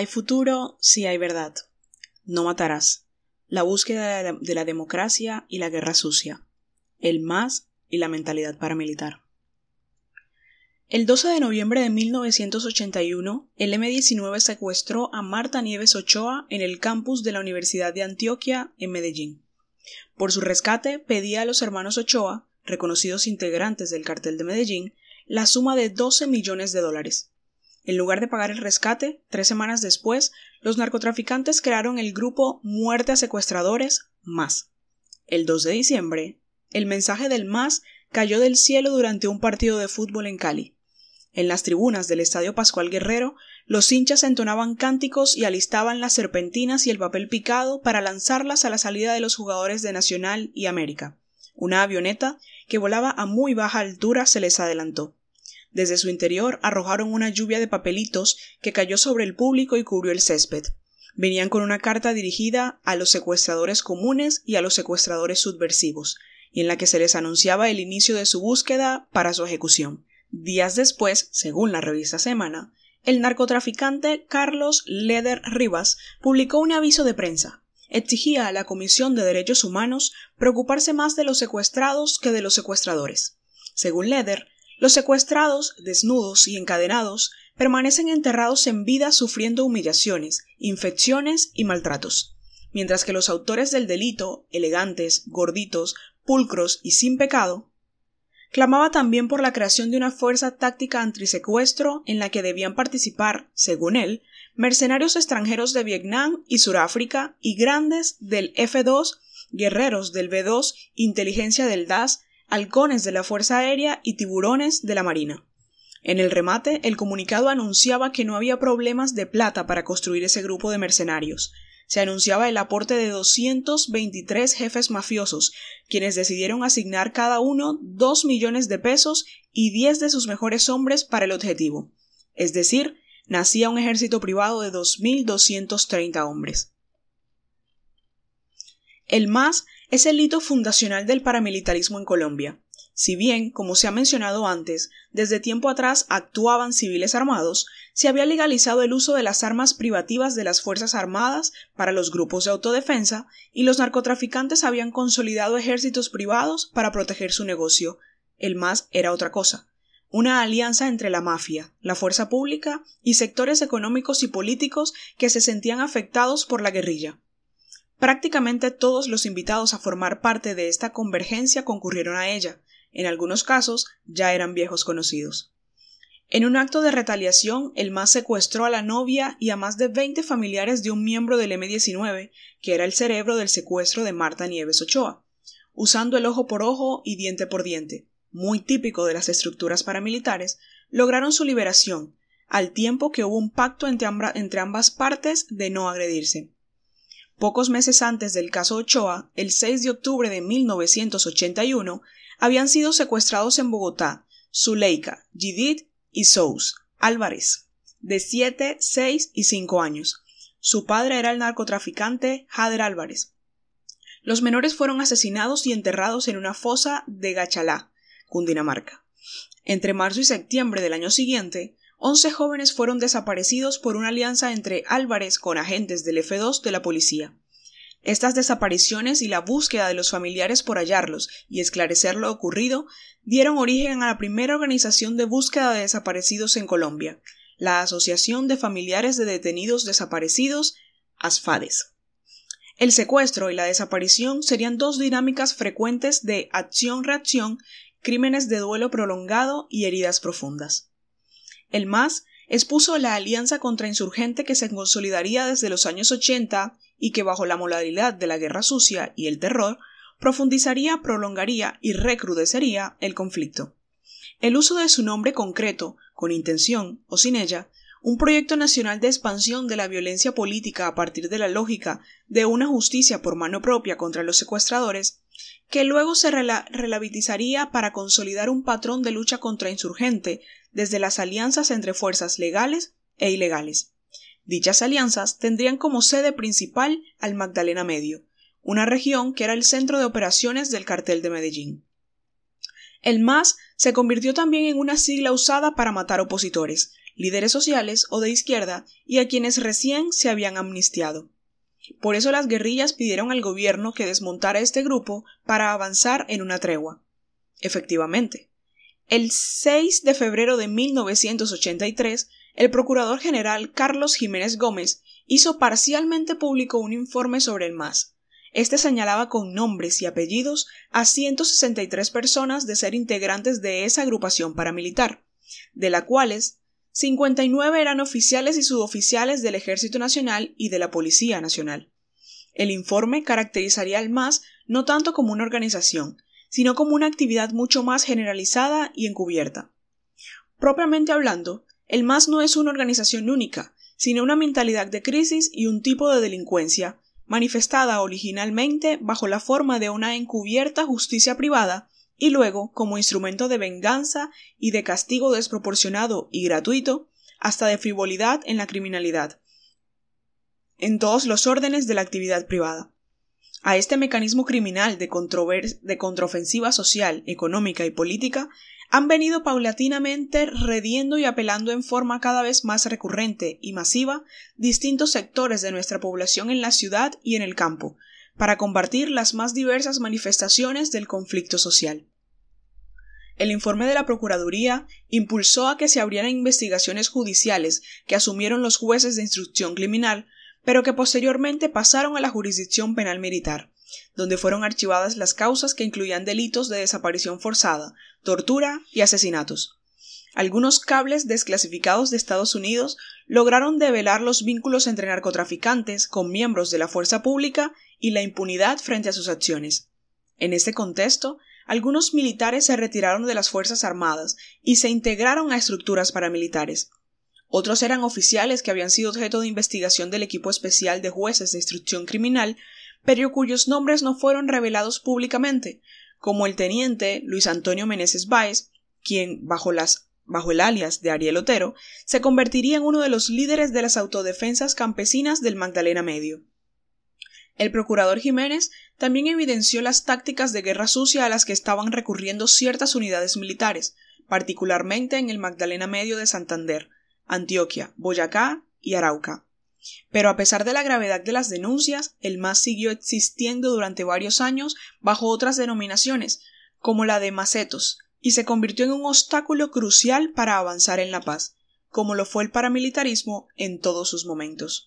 Hay futuro si hay verdad. No matarás. La búsqueda de la democracia y la guerra sucia. El más y la mentalidad paramilitar. El 12 de noviembre de 1981, el M-19 secuestró a Marta Nieves Ochoa en el campus de la Universidad de Antioquia, en Medellín. Por su rescate, pedía a los hermanos Ochoa, reconocidos integrantes del cartel de Medellín, la suma de 12 millones de dólares. En lugar de pagar el rescate, tres semanas después, los narcotraficantes crearon el grupo Muerte a Secuestradores Más. El 2 de diciembre, el mensaje del Más cayó del cielo durante un partido de fútbol en Cali. En las tribunas del Estadio Pascual Guerrero, los hinchas entonaban cánticos y alistaban las serpentinas y el papel picado para lanzarlas a la salida de los jugadores de Nacional y América. Una avioneta, que volaba a muy baja altura, se les adelantó. Desde su interior arrojaron una lluvia de papelitos que cayó sobre el público y cubrió el césped. Venían con una carta dirigida a los secuestradores comunes y a los secuestradores subversivos, y en la que se les anunciaba el inicio de su búsqueda para su ejecución. Días después, según la revista Semana, el narcotraficante Carlos Leder Rivas publicó un aviso de prensa. Exigía a la Comisión de Derechos Humanos preocuparse más de los secuestrados que de los secuestradores. Según Leder, los secuestrados, desnudos y encadenados, permanecen enterrados en vida sufriendo humillaciones, infecciones y maltratos, mientras que los autores del delito, elegantes, gorditos, pulcros y sin pecado, clamaba también por la creación de una fuerza táctica antisecuestro en la que debían participar, según él, mercenarios extranjeros de Vietnam y Suráfrica y grandes del F2, guerreros del B2, inteligencia del DAS, halcones de la Fuerza Aérea y tiburones de la Marina. En el remate, el comunicado anunciaba que no había problemas de plata para construir ese grupo de mercenarios. Se anunciaba el aporte de 223 jefes mafiosos, quienes decidieron asignar cada uno dos millones de pesos y diez de sus mejores hombres para el objetivo. Es decir, nacía un ejército privado de 2.230 hombres. El MAS es el hito fundacional del paramilitarismo en Colombia. Si bien, como se ha mencionado antes, desde tiempo atrás actuaban civiles armados, se había legalizado el uso de las armas privativas de las Fuerzas Armadas para los grupos de autodefensa y los narcotraficantes habían consolidado ejércitos privados para proteger su negocio. El MAS era otra cosa una alianza entre la mafia, la fuerza pública y sectores económicos y políticos que se sentían afectados por la guerrilla. Prácticamente todos los invitados a formar parte de esta convergencia concurrieron a ella. En algunos casos ya eran viejos conocidos. En un acto de retaliación, el MAS secuestró a la novia y a más de 20 familiares de un miembro del M-19, que era el cerebro del secuestro de Marta Nieves Ochoa, usando el ojo por ojo y diente por diente, muy típico de las estructuras paramilitares, lograron su liberación, al tiempo que hubo un pacto entre, ambas partes de no agredirse. Pocos meses antes del caso Ochoa, el 6 de octubre de 1981, habían sido secuestrados en Bogotá Zuleika, Judith y Sous Álvarez, de 7, 6 y 5 años. Su padre era el narcotraficante Jader Álvarez. Los menores fueron asesinados y enterrados en una fosa de Gachalá, Cundinamarca. Entre marzo y septiembre del año siguiente, Once jóvenes fueron desaparecidos por una alianza entre Álvarez con agentes del F2 de la policía. Estas desapariciones y la búsqueda de los familiares por hallarlos y esclarecer lo ocurrido dieron origen a la primera organización de búsqueda de desaparecidos en Colombia, la Asociación de Familiares de Detenidos Desaparecidos, ASFADES. El secuestro y la desaparición serían dos dinámicas frecuentes de acción-reacción, crímenes de duelo prolongado y heridas profundas. El MAS expuso la alianza contrainsurgente que se consolidaría desde los años 80 y que bajo la modalidad de la guerra sucia y el terror profundizaría, prolongaría y recrudecería el conflicto. El uso de su nombre concreto, con intención o sin ella, un proyecto nacional de expansión de la violencia política a partir de la lógica de una justicia por mano propia contra los secuestradores, que luego se relativizaría para consolidar un patrón de lucha contrainsurgente desde las alianzas entre fuerzas legales e ilegales. Dichas alianzas tendrían como sede principal al Magdalena Medio, una región que era el centro de operaciones del cartel de Medellín. El MAS se convirtió también en una sigla usada para matar opositores. líderes sociales o de izquierda y a quienes recién se habían amnistiado. Por eso las guerrillas pidieron al gobierno que desmontara este grupo para avanzar en una tregua. Efectivamente. El 6 de febrero de 1983, el procurador general Carlos Jiménez Gómez hizo parcialmente público un informe sobre el MAS. Este señalaba con nombres y apellidos a 163 personas de ser integrantes de esa agrupación paramilitar, de las cuales 59 eran oficiales y suboficiales del Ejército Nacional y de la Policía Nacional. El informe caracterizaría al MAS no tanto como una organización, sino como una actividad mucho más generalizada y encubierta. Propiamente hablando, el MAS no es una organización única, sino una mentalidad de crisis y un tipo de delincuencia, manifestada originalmente bajo la forma de una encubierta justicia privada y luego como instrumento de venganza y de castigo desproporcionado y gratuito, hasta de frivolidad en la criminalidad, en todos los órdenes de la actividad privada. A este mecanismo criminal de, de contraofensiva social, económica y política han venido paulatinamente rediendo y apelando en forma cada vez más recurrente y masiva distintos sectores de nuestra población en la ciudad y en el campo, para combatir las más diversas manifestaciones del conflicto social. El informe de la Procuraduría impulsó a que se abrieran investigaciones judiciales que asumieron los jueces de instrucción criminal, pero que posteriormente pasaron a la jurisdicción penal militar, donde fueron archivadas las causas que incluían delitos de desaparición forzada, tortura y asesinatos. Algunos cables desclasificados de Estados Unidos lograron develar los vínculos entre narcotraficantes con miembros de la fuerza pública y la impunidad frente a sus acciones. En este contexto, algunos militares se retiraron de las Fuerzas Armadas y se integraron a estructuras paramilitares. Otros eran oficiales que habían sido objeto de investigación del equipo especial de jueces de instrucción criminal, pero cuyos nombres no fueron revelados públicamente, como el teniente Luis Antonio Meneses Báez, quien, bajo, bajo el alias de Ariel Otero, se convertiría en uno de los líderes de las autodefensas campesinas del Magdalena Medio. El procurador Jiménez también evidenció las tácticas de guerra sucia a las que estaban recurriendo ciertas unidades militares, particularmente en el Magdalena Medio de Santander, Antioquia, Boyacá y Arauca. Pero a pesar de la gravedad de las denuncias, el MAS siguió existiendo durante varios años bajo otras denominaciones, como la de Macetos, y se convirtió en un obstáculo crucial para avanzar en la paz, como lo fue el paramilitarismo en todos sus momentos.